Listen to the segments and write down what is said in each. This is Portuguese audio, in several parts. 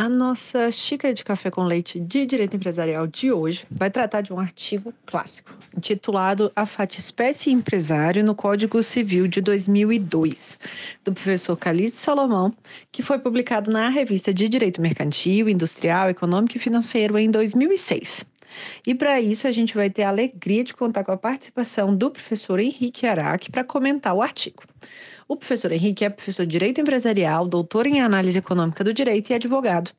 A nossa xícara de café com leite de direito empresarial de hoje vai tratar de um artigo clássico, intitulado A Fatispécie Empresário no Código Civil de 2002, do professor Calixto Salomão, que foi publicado na revista de Direito Mercantil, Industrial, Econômico e Financeiro em 2006. E para isso a gente vai ter a alegria de contar com a participação do professor Henrique Araque para comentar o artigo. O professor Henrique é professor de Direito Empresarial, doutor em Análise Econômica do Direito e advogado.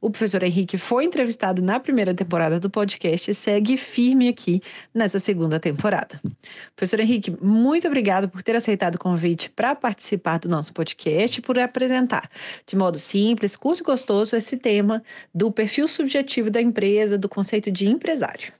O professor Henrique foi entrevistado na primeira temporada do podcast e segue firme aqui nessa segunda temporada. Professor Henrique, muito obrigado por ter aceitado o convite para participar do nosso podcast e por apresentar, de modo simples, curto e gostoso, esse tema do perfil subjetivo da empresa, do conceito de empresário.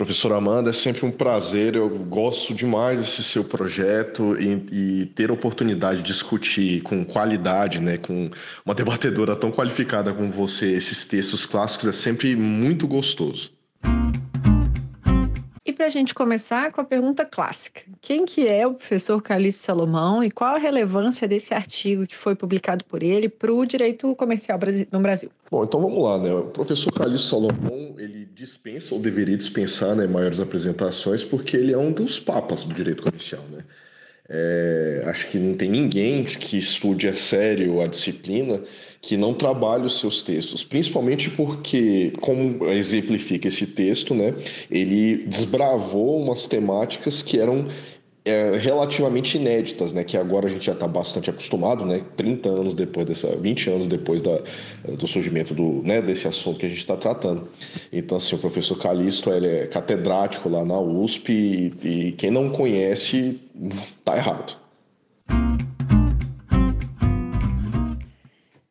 Professora Amanda, é sempre um prazer. Eu gosto demais desse seu projeto e, e, ter a oportunidade de discutir com qualidade, né, com uma debatedora tão qualificada como você, esses textos clássicos é sempre muito gostoso. E para a gente começar com a pergunta clássica: quem que é o professor Calixto Salomão e qual a relevância desse artigo que foi publicado por ele para o direito comercial no Brasil? Bom, então vamos lá, né? O professor Calixto Salomão ele dispensa ou deveria dispensar né, maiores apresentações porque ele é um dos papas do direito comercial, né? É, acho que não tem ninguém que estude a sério a disciplina que não trabalhe os seus textos, principalmente porque, como exemplifica esse texto, né, ele desbravou umas temáticas que eram é, relativamente inéditas, né, que agora a gente já está bastante acostumado, né, 30 anos depois dessa, 20 anos depois da, do surgimento do, né, desse assunto que a gente está tratando. Então, assim, o professor Calixto, ele é catedrático lá na USP e, e quem não conhece, tá errado.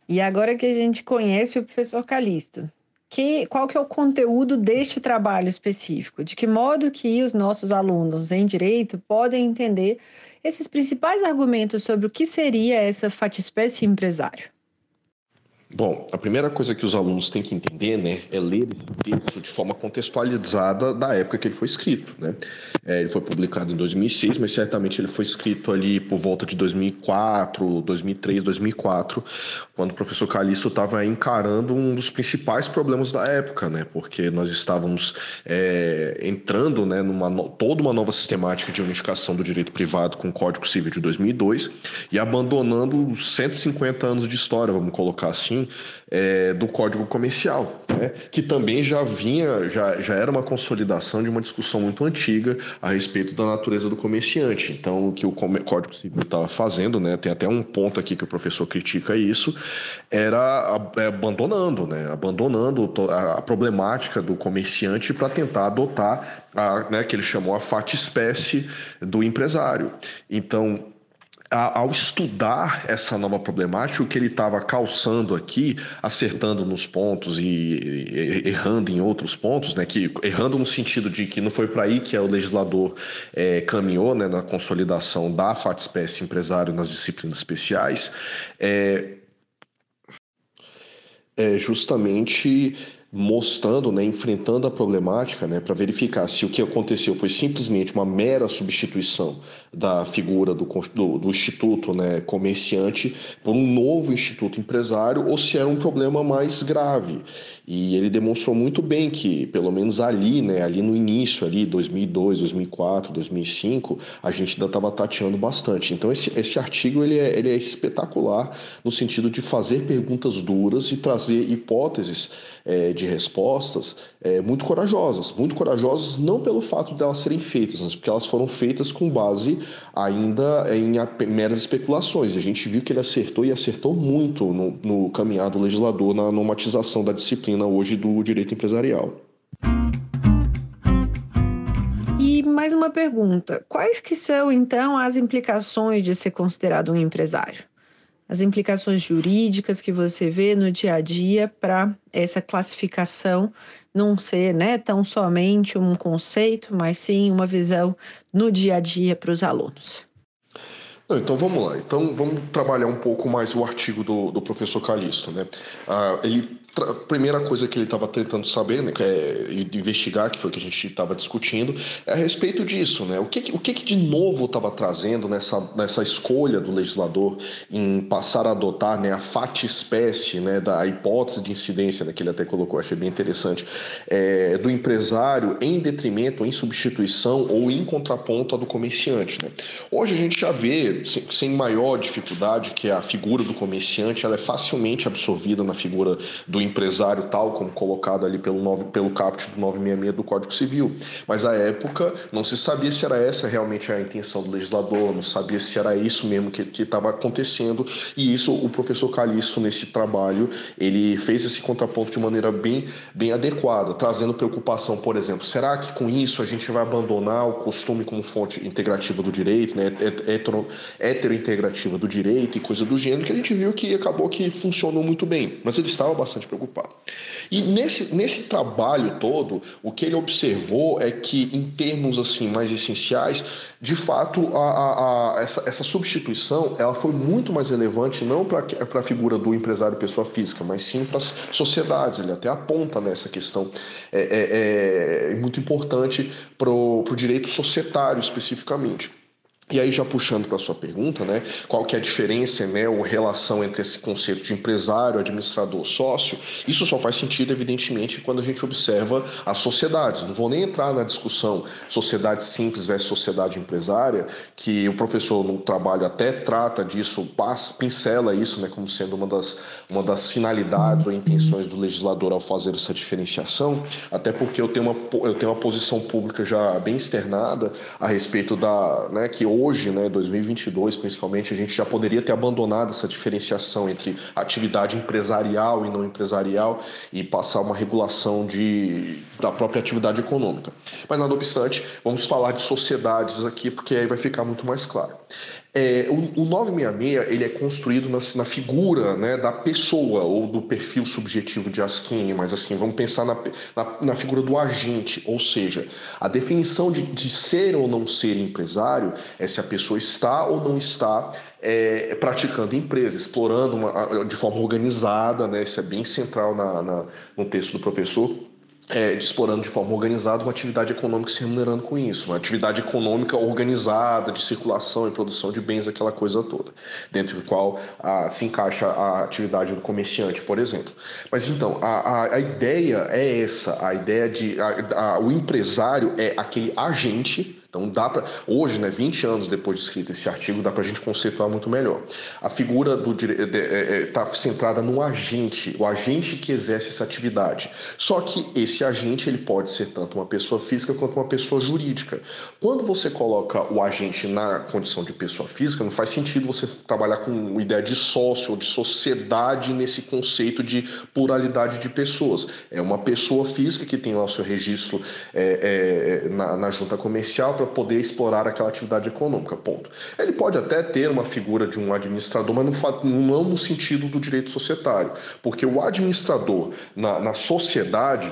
E agora que a gente conhece o professor Calixto, que, qual que é o conteúdo deste trabalho específico? De que modo que os nossos alunos em direito podem entender esses principais argumentos sobre o que seria essa fatispécie empresário? Bom, a primeira coisa que os alunos têm que entender, né, é ler o texto de forma contextualizada da época que ele foi escrito, né? É, ele foi publicado em 2006, mas certamente ele foi escrito ali por volta de 2004, 2003, 2004, quando o professor Calixto estava encarando um dos principais problemas da época, né? Porque nós estávamos é, entrando, né, numa toda uma nova sistemática de unificação do direito privado com o Código Civil de 2002 e abandonando 150 anos de história, vamos colocar assim é, do Código Comercial, né? que também já vinha, já, já era uma consolidação de uma discussão muito antiga a respeito da natureza do comerciante. Então, o que o Código Civil estava fazendo, né? tem até um ponto aqui que o professor critica isso, era é, abandonando, né? abandonando a problemática do comerciante para tentar adotar a, né, que ele chamou a fata espécie do empresário. Então, ao estudar essa nova problemática, o que ele estava calçando aqui, acertando nos pontos e errando em outros pontos, né, que errando no sentido de que não foi para aí que o legislador é, caminhou né, na consolidação da FAT-espécie empresário nas disciplinas especiais, é, é justamente mostrando, né, enfrentando a problemática, né, para verificar se o que aconteceu foi simplesmente uma mera substituição da figura do, do, do instituto, né, comerciante por um novo instituto empresário ou se era um problema mais grave. E ele demonstrou muito bem que, pelo menos ali, né, ali no início, ali 2002, 2004, 2005, a gente ainda estava tateando bastante. Então esse, esse artigo ele é, ele é espetacular no sentido de fazer perguntas duras e trazer hipóteses é, de respostas é, muito corajosas, muito corajosas não pelo fato de elas serem feitas, mas porque elas foram feitas com base ainda em meras especulações. A gente viu que ele acertou e acertou muito no, no caminhar do legislador na normatização da disciplina hoje do direito empresarial. E mais uma pergunta: quais que são então as implicações de ser considerado um empresário? As implicações jurídicas que você vê no dia a dia para essa classificação não ser né, tão somente um conceito, mas sim uma visão no dia a dia para os alunos. Então vamos lá. Então vamos trabalhar um pouco mais o artigo do, do professor Calixto. Né? Ah, ele a primeira coisa que ele estava tentando saber, né, é, investigar, que foi o que a gente estava discutindo, é a respeito disso, né? O que, o que de novo estava trazendo nessa, nessa escolha do legislador em passar a adotar né, a fat-espécie, né, da hipótese de incidência, né, que ele até colocou, achei bem interessante, é, do empresário em detrimento, em substituição ou em contraponto à do comerciante. Né? Hoje a gente já vê, sem, sem maior dificuldade, que a figura do comerciante ela é facilmente absorvida na figura do do empresário tal como colocado ali pelo, nove, pelo caput do 966 do Código Civil. Mas à época não se sabia se era essa realmente a intenção do legislador, não sabia se era isso mesmo que estava acontecendo. E isso o professor Calixto nesse trabalho ele fez esse contraponto de maneira bem, bem adequada, trazendo preocupação, por exemplo, será que com isso a gente vai abandonar o costume como fonte integrativa do direito, né, hetero, heterointegrativa do direito e coisa do gênero, que a gente viu que acabou que funcionou muito bem, mas ele estava bastante preocupado. E nesse, nesse trabalho todo, o que ele observou é que, em termos assim mais essenciais, de fato, a, a, a essa, essa substituição ela foi muito mais relevante não para a figura do empresário pessoa física, mas sim para as sociedades. Ele até aponta nessa questão é, é, é muito importante para o direito societário especificamente. E aí já puxando para a sua pergunta, né, qual que é a diferença, né, ou relação entre esse conceito de empresário, administrador, sócio? Isso só faz sentido, evidentemente, quando a gente observa as sociedades. Não vou nem entrar na discussão sociedade simples versus sociedade empresária, que o professor no trabalho até trata disso, passa, pincela isso, né, como sendo uma das, uma das finalidades ou intenções do legislador ao fazer essa diferenciação, até porque eu tenho uma, eu tenho uma posição pública já bem externada a respeito da, né, que hoje, né, 2022 principalmente, a gente já poderia ter abandonado essa diferenciação entre atividade empresarial e não empresarial e passar uma regulação de, da própria atividade econômica. Mas nada obstante, vamos falar de sociedades aqui, porque aí vai ficar muito mais claro. É, o, o 966 ele é construído na, na figura né, da pessoa ou do perfil subjetivo de Askin, mas assim, vamos pensar na, na, na figura do agente, ou seja, a definição de, de, ser ou não ser empresário é se a pessoa está ou não está é, praticando empresa, explorando uma, de forma organizada, né, isso é bem central na, na no texto do professor é, explorando de forma organizada uma atividade econômica se remunerando com isso, uma atividade econômica organizada de circulação e produção de bens, aquela coisa toda, dentro do qual a, se encaixa a atividade do comerciante, por exemplo. Mas então, a, a, a ideia é essa, a ideia de o empresário é aquele agente então dá para hoje, né, 20 anos depois de escrito esse artigo, dá para a gente conceituar muito melhor. A figura do está é, é, é, centrada no agente, o agente que exerce essa atividade. Só que esse agente ele pode ser tanto uma pessoa física quanto uma pessoa jurídica. Quando você coloca o agente na condição de pessoa física, não faz sentido você trabalhar com ideia de sócio ou de sociedade nesse conceito de pluralidade de pessoas. É uma pessoa física que tem lá o seu registro é, é, na, na junta comercial para poder explorar aquela atividade econômica, ponto. Ele pode até ter uma figura de um administrador, mas não, não no sentido do direito societário, porque o administrador na, na sociedade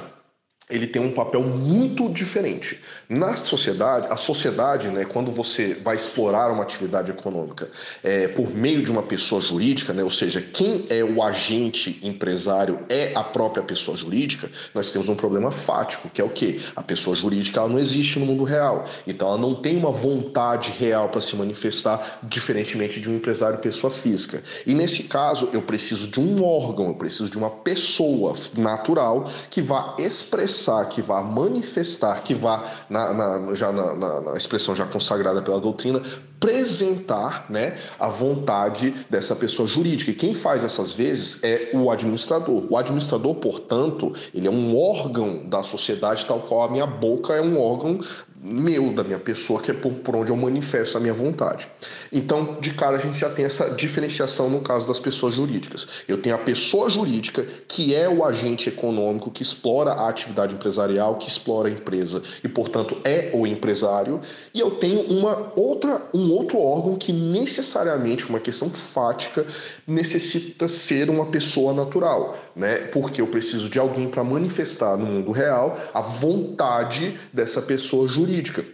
ele tem um papel muito diferente. Na sociedade, a sociedade, né, quando você vai explorar uma atividade econômica é, por meio de uma pessoa jurídica, né, ou seja, quem é o agente empresário é a própria pessoa jurídica, nós temos um problema fático, que é o quê? A pessoa jurídica ela não existe no mundo real. Então ela não tem uma vontade real para se manifestar, diferentemente de um empresário pessoa física. E nesse caso, eu preciso de um órgão, eu preciso de uma pessoa natural que vá expressar expressar, que vá manifestar, que vá, na, na já na, na, na expressão já consagrada pela doutrina, apresentar né, a vontade dessa pessoa jurídica. E quem faz essas vezes é o administrador. O administrador, portanto, ele é um órgão da sociedade, tal qual a minha boca é um órgão meu, da minha pessoa, que é por, por onde eu manifesto a minha vontade. Então, de cara, a gente já tem essa diferenciação no caso das pessoas jurídicas. Eu tenho a pessoa jurídica, que é o agente econômico que explora a atividade empresarial, que explora a empresa e, portanto, é o empresário, e eu tenho uma outra, um outro órgão que necessariamente, uma questão fática, necessita ser uma pessoa natural, né? Porque eu preciso de alguém para manifestar no mundo real a vontade dessa pessoa jurídica.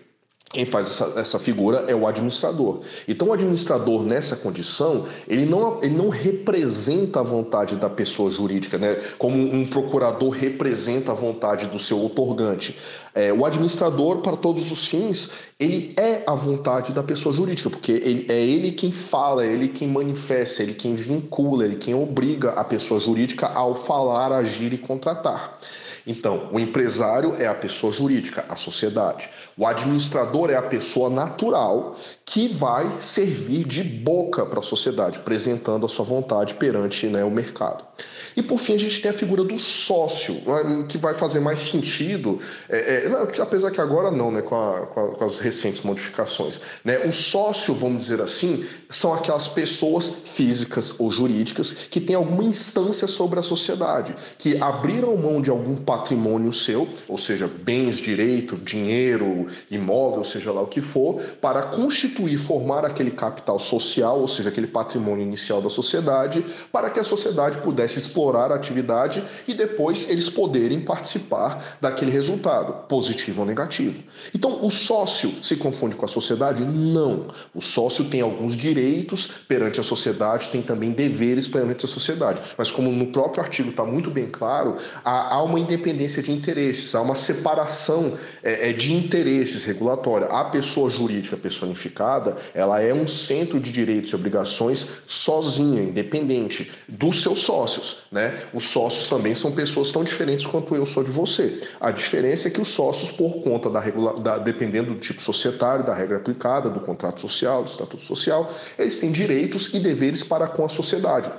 Quem faz essa, essa, figura é o administrador. Então, o administrador, nessa condição, ele não, ele não representa a vontade da pessoa jurídica, né? como um procurador representa a vontade do seu otorgante. É, o administrador, para todos os fins, ele é a vontade da pessoa jurídica, porque ele, é ele quem fala, é ele quem manifesta, é ele quem vincula, é ele quem obriga a pessoa jurídica ao falar, agir e contratar. Então, o empresário é a pessoa jurídica, a sociedade. O administrador é a pessoa natural que vai servir de boca para a sociedade, apresentando a sua vontade perante né, o mercado. E por fim, a gente tem a figura do sócio, né, que vai fazer mais sentido, é, é, apesar que agora não, né, com, a, com, a, com, as recentes modificações. Né? O sócio, vamos dizer assim, são aquelas pessoas físicas ou jurídicas que têm alguma instância sobre a sociedade, que abriram mão de algum patrimônio seu, ou seja, bens, direito, dinheiro, imóvel, seja lá o que for, para constituir, formar aquele capital social, ou seja, aquele patrimônio inicial da sociedade, para que a sociedade pudesse explorar a atividade e depois eles poderem participar daquele resultado, positivo ou negativo. Então, o sócio se confunde com a sociedade? Não. O sócio tem alguns direitos perante a sociedade, tem também deveres perante a sociedade. Mas, como no próprio artigo está muito bem claro, há, uma independência de interesses, há uma separação é, é, de interesses regulatória. A pessoa jurídica personificada, ela é um centro de direitos e obrigações sozinha, independente dos seus sócios. Né? Os sócios também são pessoas tão diferentes quanto eu sou de você. A diferença é que os sócios, por conta da, regula... da dependendo do tipo societário, da regra aplicada, do contrato social, do estatuto social, eles têm direitos e deveres para com a sociedade.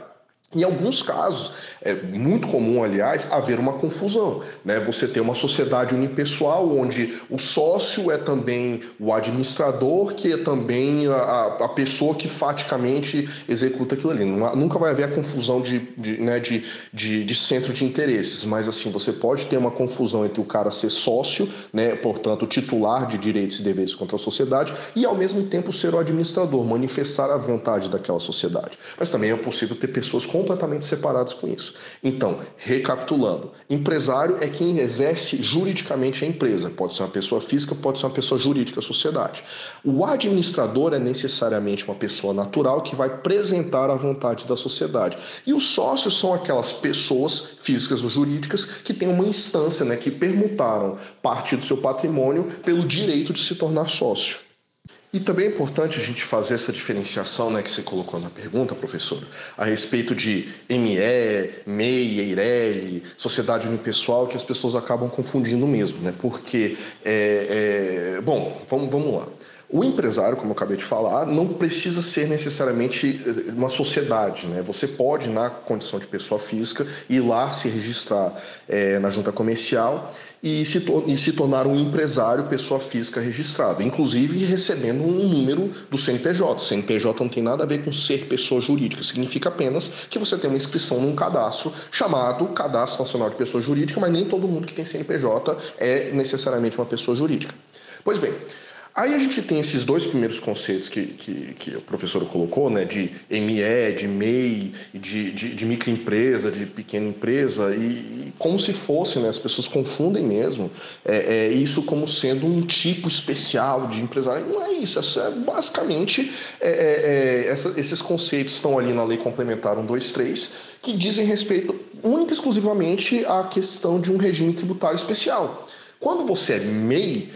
Em alguns casos, é muito comum, aliás, haver uma confusão. Né? Você tem uma sociedade unipessoal onde o sócio é também o administrador, que é também a, a pessoa que faticamente executa aquilo ali. Nunca vai haver a confusão de, de, né, de, de, de, centro de interesses, mas assim, você pode ter uma confusão entre o cara ser sócio, né, portanto, titular de direitos e deveres contra a sociedade, e ao mesmo tempo ser o administrador, manifestar a vontade daquela sociedade. Mas também é possível ter pessoas com completamente separados com isso. Então, recapitulando, empresário é quem exerce juridicamente a empresa. Pode ser uma pessoa física, pode ser uma pessoa jurídica, sociedade. O administrador é necessariamente uma pessoa natural que vai apresentar a vontade da sociedade. E os sócios são aquelas pessoas físicas ou jurídicas que têm uma instância, né, que permutaram parte do seu patrimônio pelo direito de se tornar sócio. E também é importante a gente fazer essa diferenciação né, que você colocou na pergunta, professor, a respeito de ME, MEI, EIRELI, sociedade unipessoal, que as pessoas acabam confundindo mesmo, né? Porque, é, é... bom, vamos, vamos lá. O empresário, como eu acabei de falar, não precisa ser necessariamente eh, uma sociedade. Né? Você pode, na condição de pessoa física, ir lá se registrar é, na junta comercial e se, e se tornar um empresário, pessoa física registrada, inclusive recebendo um número do CNPJ. CNPJ não tem nada a ver com ser pessoa jurídica, significa apenas que você tem uma inscrição num cadastro chamado Cadastro Nacional de Pessoa Jurídica, mas nem todo mundo que tem CNPJ é necessariamente uma pessoa jurídica. Pois bem, Aí a gente tem esses dois primeiros conceitos que, que, que colocou, né, de ME, de MEI, de, de, de microempresa, de pequena empresa, e, e, como se fosse, né, as pessoas confundem mesmo é, é, isso como sendo um tipo especial de empresário. Não é isso, é basicamente é, é, é, essa, esses conceitos estão ali na Lei Complementar 123, que dizem respeito única e exclusivamente à questão de um regime tributário especial. Quando você é MEI,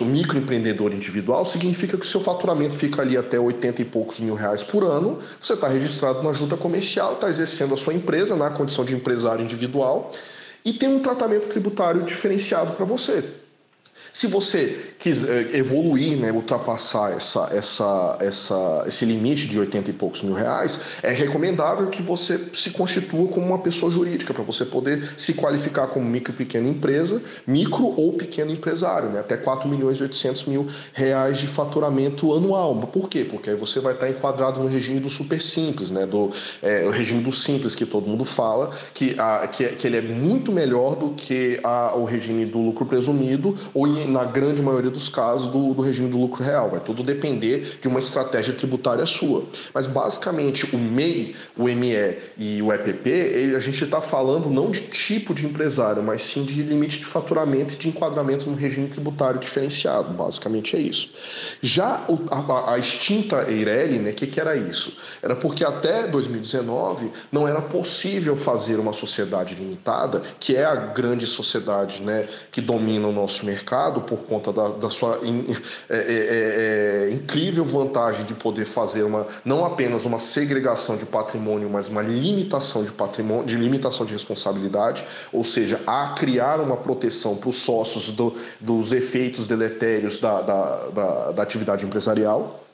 o microempreendedor individual, significa que o seu faturamento fica ali até 80 e poucos mil reais por ano, você está registrado na junta comercial, está exercendo a sua empresa na condição de empresário individual e tem um tratamento tributário diferenciado para você. Se você quiser evoluir, né, ultrapassar essa, essa, essa, esse limite de 80 e poucos mil reais, é recomendável que você se constitua como uma pessoa jurídica, para você poder se qualificar como micro pequena empresa, micro ou pequeno empresário, né, até 4 milhões e 800 mil reais de faturamento anual. Por quê? Porque aí você vai estar enquadrado no regime do super simples, né, do é, o regime do simples que todo mundo fala, que, a, que, que ele é muito melhor do que a, o regime do lucro presumido ou na grande maioria dos casos, do, do regime do lucro real. Vai tudo depender de uma estratégia tributária sua. Mas, basicamente, o MEI, o ME e o EPP, a gente está falando não de tipo de empresário, mas sim de limite de faturamento e de enquadramento no regime tributário diferenciado. Basicamente é isso. Já a, a extinta Eireli, né, o que, que era isso? Era porque até 2019 não era possível fazer uma sociedade limitada, que é a grande sociedade né, que domina o nosso mercado, mercado por conta da, da sua in, é, é, é, é, incrível vantagem de poder fazer uma não apenas uma segregação de patrimônio, mas uma limitação de patrimônio, de limitação de responsabilidade, ou seja, a criar uma proteção para os sócios do, dos efeitos deletérios da, da, da, da atividade empresarial.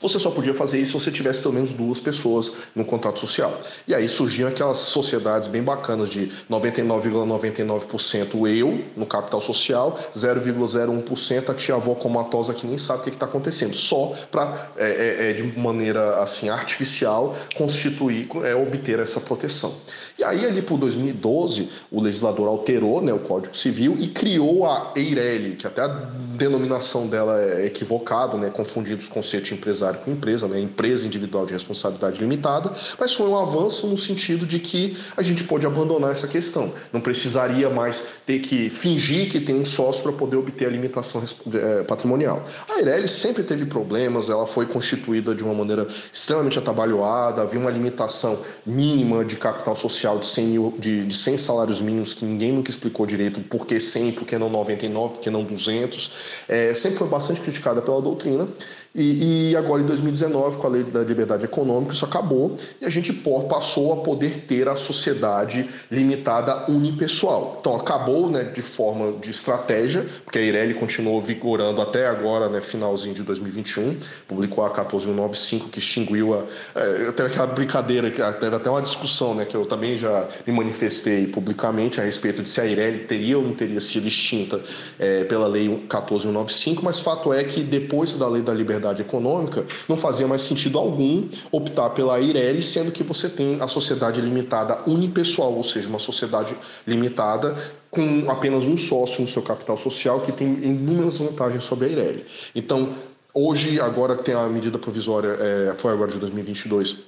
Você só podia fazer isso se você tivesse pelo menos duas pessoas no contrato social. E aí surgiam aquelas sociedades bem bacanas de 99,99% ,99 eu no capital social, 0,01% a tia-avó comatosa que nem sabe o que está acontecendo, só para, é, é, é, de maneira assim artificial, constituir, é, obter essa proteção. E aí, ali por 2012, o legislador alterou né, o Código Civil e criou a EIRELI, que até a denominação dela é equivocada, né, confundindo os conceitos de empresário com empresa, né, empresa individual de responsabilidade limitada, mas foi um avanço no sentido de que a gente pode abandonar essa questão. Não precisaria mais ter que fingir que tem um sócio para poder obter a limitação é, patrimonial. A EIRELI sempre teve problemas, ela foi constituída de uma maneira extremamente atabalhoada, havia uma limitação mínima de capital social de 100, mil, de, de 100 salários mínimos que ninguém nunca explicou direito por que 100, por que não 99, por que não 200. É, sempre foi bastante criticada pela doutrina. E, e, agora, em 2019, com a lei da liberdade econômica, isso acabou e a gente passou a poder ter a sociedade limitada unipessoal. Então, acabou né, de forma de estratégia, porque a Eireli continuou vigorando até agora, né, finalzinho de 2021, publicou a 14195, que extinguiu a. É, teve aquela brincadeira, teve até uma discussão, né, que eu também já me manifestei publicamente a respeito de se a Eireli teria ou não teria sido extinta é, pela lei 14195, mas fato é que depois da lei da liberdade atividade econômica, não fazia mais sentido algum optar pela IREL, sendo que você tem a sociedade limitada unipessoal, ou seja, uma sociedade limitada com apenas um sócio no seu capital social, que tem inúmeras vantagens sobre a IREL. Então, hoje, agora tem a medida provisória, é, foi agora de 2022,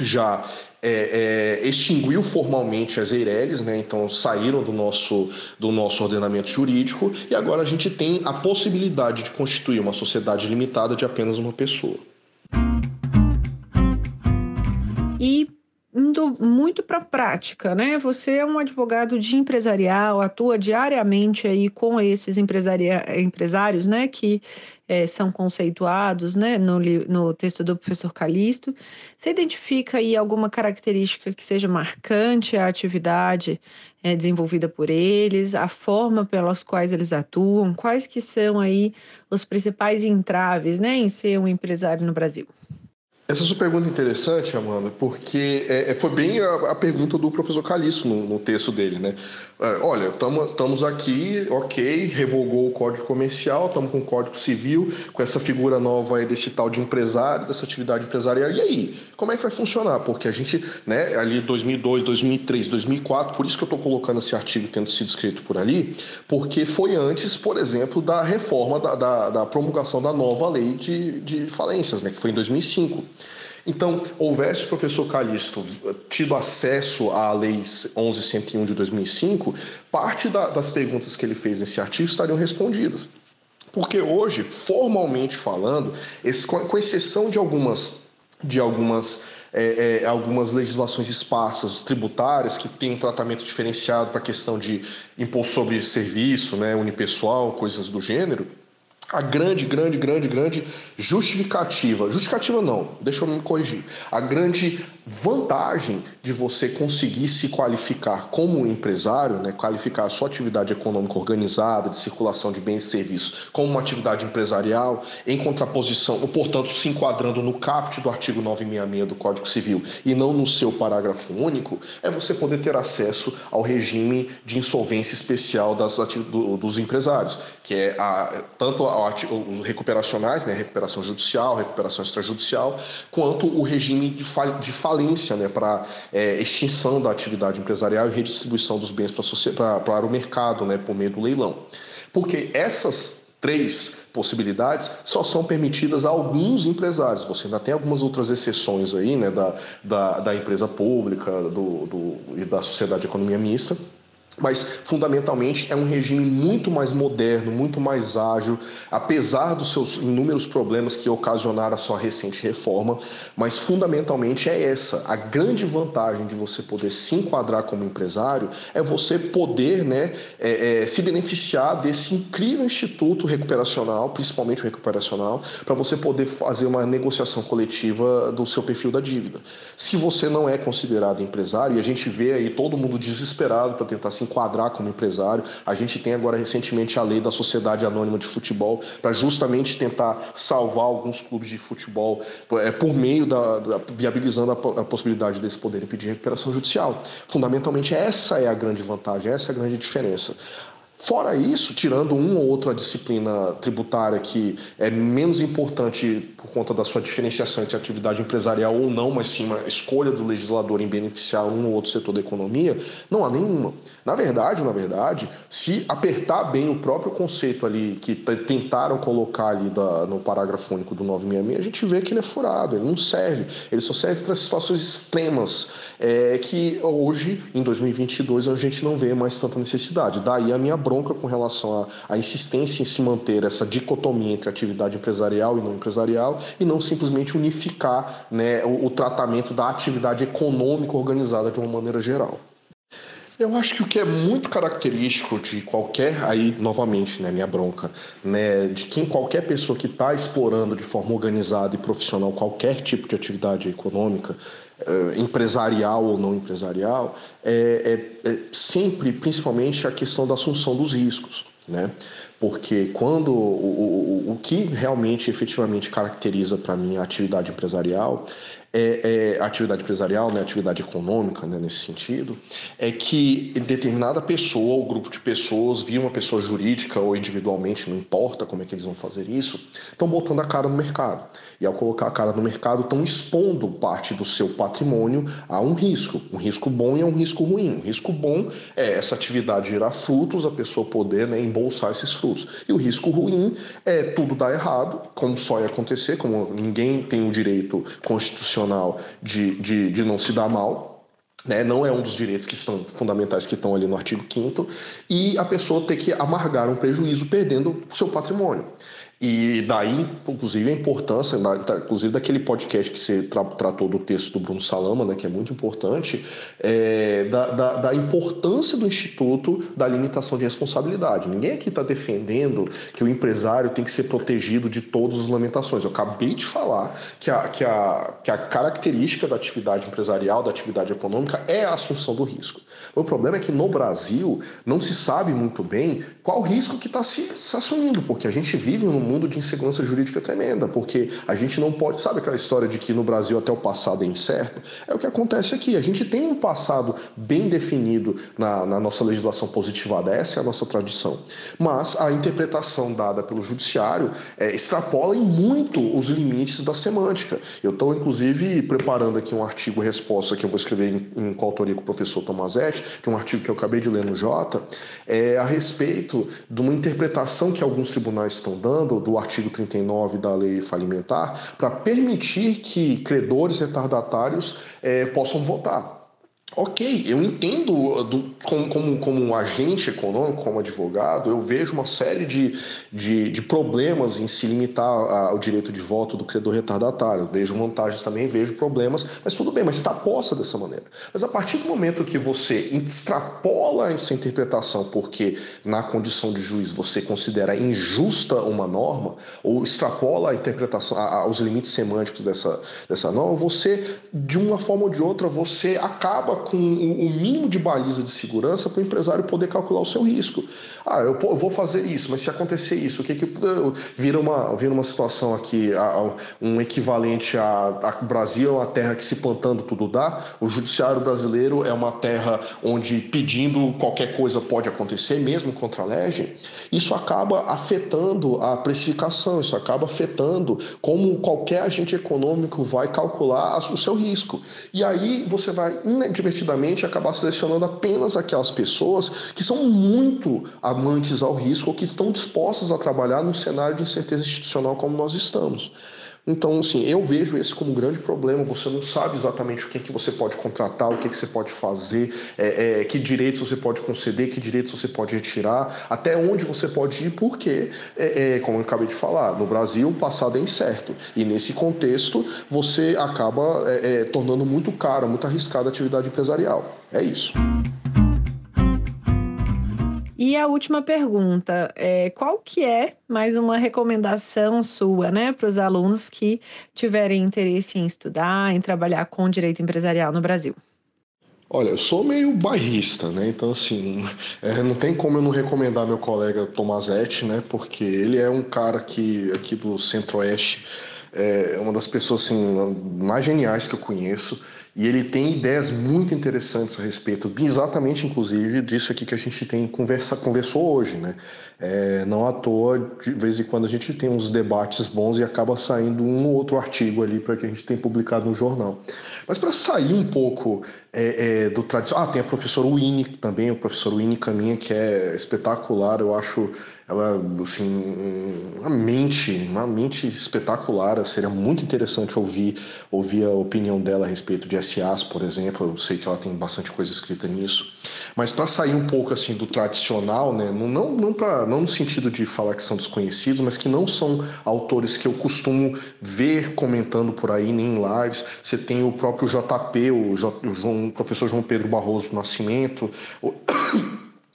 já é, é, extinguiu formalmente as EIRELs, né? então saíram do nosso, do nosso ordenamento jurídico, e agora a gente tem a possibilidade de constituir uma sociedade limitada de apenas uma pessoa. E indo muito para a prática, né? Você é um advogado de empresarial, atua diariamente aí com esses empresários, né? Que é, são conceituados né, no, no texto do professor Calixto. Você identifica aí alguma característica que seja marcante à atividade é, desenvolvida por eles, a forma pelas quais eles atuam, quais que são aí os principais entraves né, em ser um empresário no Brasil? Essa sua pergunta é interessante, Amanda, porque é, é, foi bem a, a, pergunta do professor Calixto no, no texto dele, né? É, olha, estamos aqui, ok, revogou o Código Comercial, estamos com o Código Civil, com essa figura nova aí desse tal de empresário, dessa atividade empresarial, e aí? Como é que vai funcionar? Porque a gente, né, ali 2002, 2003, 2004, por isso que eu estou colocando esse artigo tendo sido escrito por ali, porque foi antes, por exemplo, da reforma, da, da, da promulgação da nova lei de, de falências, né, que foi em 2005. Então, houvesse o professor Calixto tido acesso à Lei 11.101 de 2005, parte da, das perguntas que ele fez nesse artigo estariam respondidas. Porque hoje, formalmente falando, esse, com exceção de algumas, de algumas é, é, algumas legislações esparsas tributárias que têm um tratamento diferenciado para a questão de imposto sobre serviço, né, unipessoal, coisas do gênero, a grande, grande, grande, grande justificativa, justificativa não, deixa eu me corrigir. A grande vantagem de você conseguir se qualificar como empresário, né, qualificar a sua atividade econômica organizada, de circulação de bens e serviços, como uma atividade empresarial, em contraposição, ou portanto se enquadrando no caput do artigo 966 do Código Civil e não no seu parágrafo único, é você poder ter acesso ao regime de insolvência especial das, do, dos empresários, que é a, tanto a os recuperacionais, né, recuperação judicial, recuperação extrajudicial, quanto o regime de, de falência né, para é, extinção da atividade empresarial e redistribuição dos bens para, para o mercado né, por meio do leilão. Porque essas três possibilidades só são permitidas a alguns empresários. Você ainda tem algumas outras exceções aí, né, da, da, da empresa pública do, do, e da sociedade de economia mista mas fundamentalmente é um regime muito mais moderno, muito mais ágil, apesar dos seus inúmeros problemas que ocasionaram a sua recente reforma, mas fundamentalmente é essa. A grande vantagem de você poder se enquadrar como empresário é você poder né, é, é, se beneficiar desse incrível instituto recuperacional, principalmente o recuperacional, para você poder fazer uma negociação coletiva do seu perfil da dívida. Se você não é considerado empresário, e a gente vê aí todo mundo desesperado para tentar se enquadrar como empresário. A gente tem agora recentemente a lei da Sociedade Anônima de Futebol para justamente tentar salvar alguns clubes de futebol é, por meio da, da viabilizando a, a possibilidade deles poderem pedir recuperação judicial. Fundamentalmente essa é a grande vantagem, essa é a grande diferença. Fora isso, tirando uma ou outra disciplina tributária que é menos importante por conta da sua diferenciação entre atividade empresarial ou não, mas sim uma escolha do legislador em beneficiar um ou outro setor da economia, não há nenhuma. Na verdade, na verdade, se apertar bem o próprio conceito ali que tentaram colocar ali da, no parágrafo único do 966, a gente vê que ele é furado, ele não serve. Ele só serve para situações extremas é, que hoje, em 2022, a gente não vê mais tanta necessidade. Daí a minha bronca com relação à, insistência em se manter essa dicotomia entre atividade empresarial e não empresarial e não simplesmente unificar né, o, o tratamento da atividade econômica organizada de uma maneira geral. Eu acho que o que é muito característico de qualquer, aí novamente, né, minha bronca, né, de quem qualquer pessoa que está explorando de forma organizada e profissional qualquer tipo de atividade econômica, eh, empresarial ou não empresarial, é, é, é sempre, principalmente, a questão da assunção dos riscos. Né? Porque quando o, o, o que realmente efetivamente caracteriza para mim a atividade empresarial é, é, atividade empresarial, né, atividade econômica, né, nesse sentido, é que determinada pessoa ou grupo de pessoas, via uma pessoa jurídica ou individualmente, não importa como é que eles vão fazer isso, estão botando a cara no mercado. E ao colocar a cara no mercado, estão expondo parte do seu patrimônio a um risco. Um risco bom e um risco ruim. Um risco bom é essa atividade gerar frutos, a pessoa poder né, embolsar esses frutos. E o risco ruim é tudo dar errado, como só ia acontecer, como ninguém tem o direito constitucional de, de, de não se dar mal, né, não é um dos direitos que são fundamentais que estão ali no artigo 5 e a pessoa ter que amargar um prejuízo perdendo o seu patrimônio. E daí, inclusive, a importância, inclusive daquele podcast que você tra tratou do texto do Bruno Salama, né, que é muito importante, é, da, da, da, importância do Instituto da limitação de responsabilidade. Ninguém aqui está defendendo que o empresário tem que ser protegido de todas as lamentações. Eu acabei de falar que a, que a, que a característica da atividade empresarial, da atividade econômica, é a assunção do risco. O problema é que no Brasil não se sabe muito bem qual risco que está se, se assumindo, porque a gente vive num mundo de insegurança jurídica tremenda, porque a gente não pode, sabe aquela história de que no Brasil até o passado é incerto? É o que acontece aqui. A gente tem um passado bem definido na, na nossa legislação positivada, essa é a nossa tradição. Mas a interpretação dada pelo judiciário é, extrapola em muito os limites da semântica. Eu estou, inclusive, preparando aqui um artigo resposta que eu vou escrever em, em coautoria com o professor Tomazetti, que é um artigo que eu acabei de ler no Jota, é, a respeito de uma interpretação que alguns tribunais estão dando do artigo 39 da lei falimentar para permitir que credores retardatários é, possam votar. Ok, eu entendo do, como, como, como agente econômico, como advogado, eu vejo uma série de, de, de problemas em se limitar ao direito de voto do credor retardatário. Vejo vantagens também, vejo problemas, mas tudo bem, mas está posta dessa maneira. Mas a partir do momento que você extrapola essa interpretação, porque na condição de juiz você considera injusta uma norma, ou extrapola a interpretação, a, a, os limites semânticos dessa, dessa norma, você, de uma forma ou de outra, você acaba com o mínimo de baliza de segurança para o empresário poder calcular o seu risco. Ah, eu vou fazer isso, mas se acontecer isso, o que que vira uma vira uma situação aqui, um equivalente a, a Brasil é uma terra que se plantando tudo dá. O judiciário brasileiro é uma terra onde pedindo qualquer coisa pode acontecer, mesmo contra a lei. Isso acaba afetando a precificação, isso acaba afetando como qualquer agente econômico vai calcular o seu risco. E aí você vai divertidamente acabar selecionando apenas aquelas pessoas que são muito amantes ao risco ou que estão dispostas a trabalhar num cenário de incerteza institucional como nós estamos. Então, assim, eu vejo esse como um grande problema. Você não sabe exatamente o que, que você pode contratar, o que, que você pode fazer, é, é, que direitos você pode conceder, que direitos você pode retirar, até onde você pode ir, porque, é, é como eu acabei de falar, no Brasil o passado é incerto. E nesse contexto, você acaba é, é, tornando muito caro, muito arriscada a atividade empresarial. É isso. E a última pergunta, é, qual que é mais uma recomendação sua, né, para os alunos que tiverem interesse em estudar, em trabalhar com direito empresarial no Brasil? Olha, eu sou meio bairrista, né? Então, assim, é, não tem como eu não recomendar meu colega Tomazetti, né? Porque ele é um cara que, aqui do Centro-Oeste, é uma das pessoas, assim, mais geniais que eu conheço. E ele tem ideias muito interessantes a respeito, exatamente, inclusive, disso aqui que a gente tem conversa, conversou hoje, né? É, não à toa, de vez em quando a gente tem uns debates bons e acaba saindo um ou outro artigo ali para que a gente tem publicado no jornal. Mas para sair um pouco é, é, do tradicional... Ah, tem a professora Winnie também, o professor Winnie Caminha, que é espetacular, eu acho ela, assim, uma mente, uma mente espetacular. Seria muito interessante ouvir, ouvir a opinião dela a respeito de SAs, por exemplo. Eu sei que ela tem bastante coisa escrita nisso. Mas para sair um pouco assim do tradicional, né, não, não, não, não no sentido de falar que são desconhecidos, mas que não são autores que eu costumo ver comentando por aí, nem em lives. Você tem o próprio JP, o, J, o, João, o professor João Pedro Barroso Nascimento. O...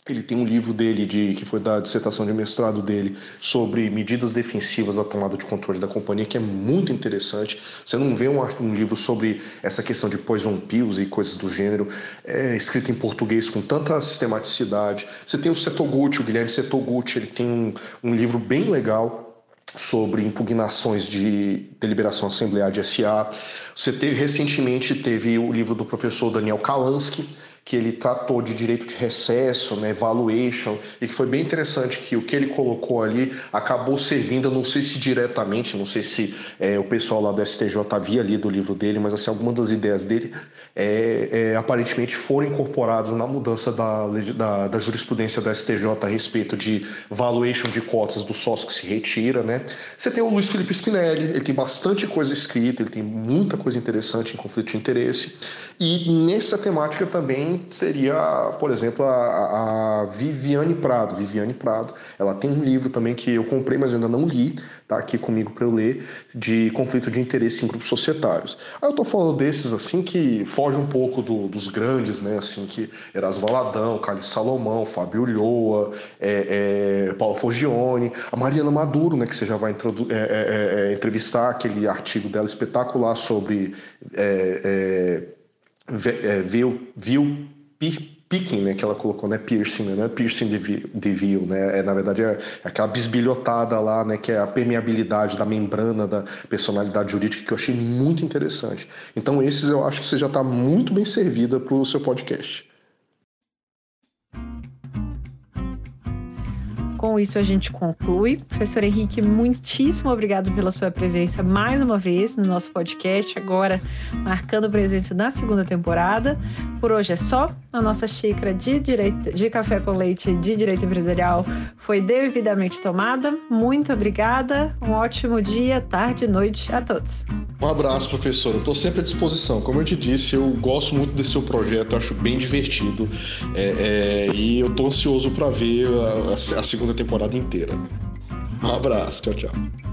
Ele tem um livro dele, de, que foi da dissertação de mestrado dele, sobre medidas defensivas da tomada de controle da companhia, que é muito interessante. Você não vê um, um livro sobre essa questão de poison pills e coisas do gênero, é, escrito em português com tanta sistematicidade. Você tem o Setoguchi, o Guilherme Setoguchi, ele tem um, um livro bem legal sobre impugnações de deliberação assemblear de SA. Você teve, recentemente teve o livro do professor Daniel Kalansky, que ele tratou de direito de recesso, né, valuation, e que foi bem interessante que o que ele colocou ali acabou servindo, não sei se diretamente, não sei se é, o pessoal lá do STJ havia lido o livro dele, mas assim, algumas das ideias dele é, é, aparentemente foram incorporadas na mudança da, da, da, jurisprudência do STJ a respeito de valuation de cotas do sócio que se retira, né? Você tem o Luiz Felipe Spinelli, ele tem bastante coisa escrita, ele tem muita coisa interessante em conflito de interesse, e nessa temática também seria, por exemplo, a, a, Viviane Prado. Viviane Prado, ela tem um livro também que eu comprei, mas eu ainda não li, tá aqui comigo para eu ler, de conflito de interesse em grupos societários. Aí eu tô falando desses assim que foge um pouco do, dos grandes, né? Assim que Erasmo Valadão, Carlos Salomão, Fábio Ulloa, é, é, Paulo Forgione, a Mariana Maduro, né? Que você já vai é, é, é, é, entrevistar aquele artigo dela espetacular sobre viu, viu picking, né, que ela colocou, né, piercing, né, piercing de view, né, é, na verdade é aquela bisbilhotada lá, né, que é a permeabilidade da membrana da personalidade jurídica que eu achei muito interessante. Então esses eu acho que você já está muito bem servida para o seu podcast. Com isso a gente conclui. Professor Henrique, muitíssimo obrigado pela sua presença mais uma vez no nosso podcast, agora marcando presença na segunda temporada. Por hoje é só. A nossa xícara de, direito, de café com leite de direito empresarial foi devidamente tomada. Muito obrigada. Um ótimo dia, tarde e noite a todos. Um abraço, professor. Eu estou sempre à disposição. Como eu te disse, eu gosto muito desse seu projeto, acho bem divertido. É, é, e eu estou ansioso para ver a, a segunda temporada inteira. Um abraço, tchau, tchau.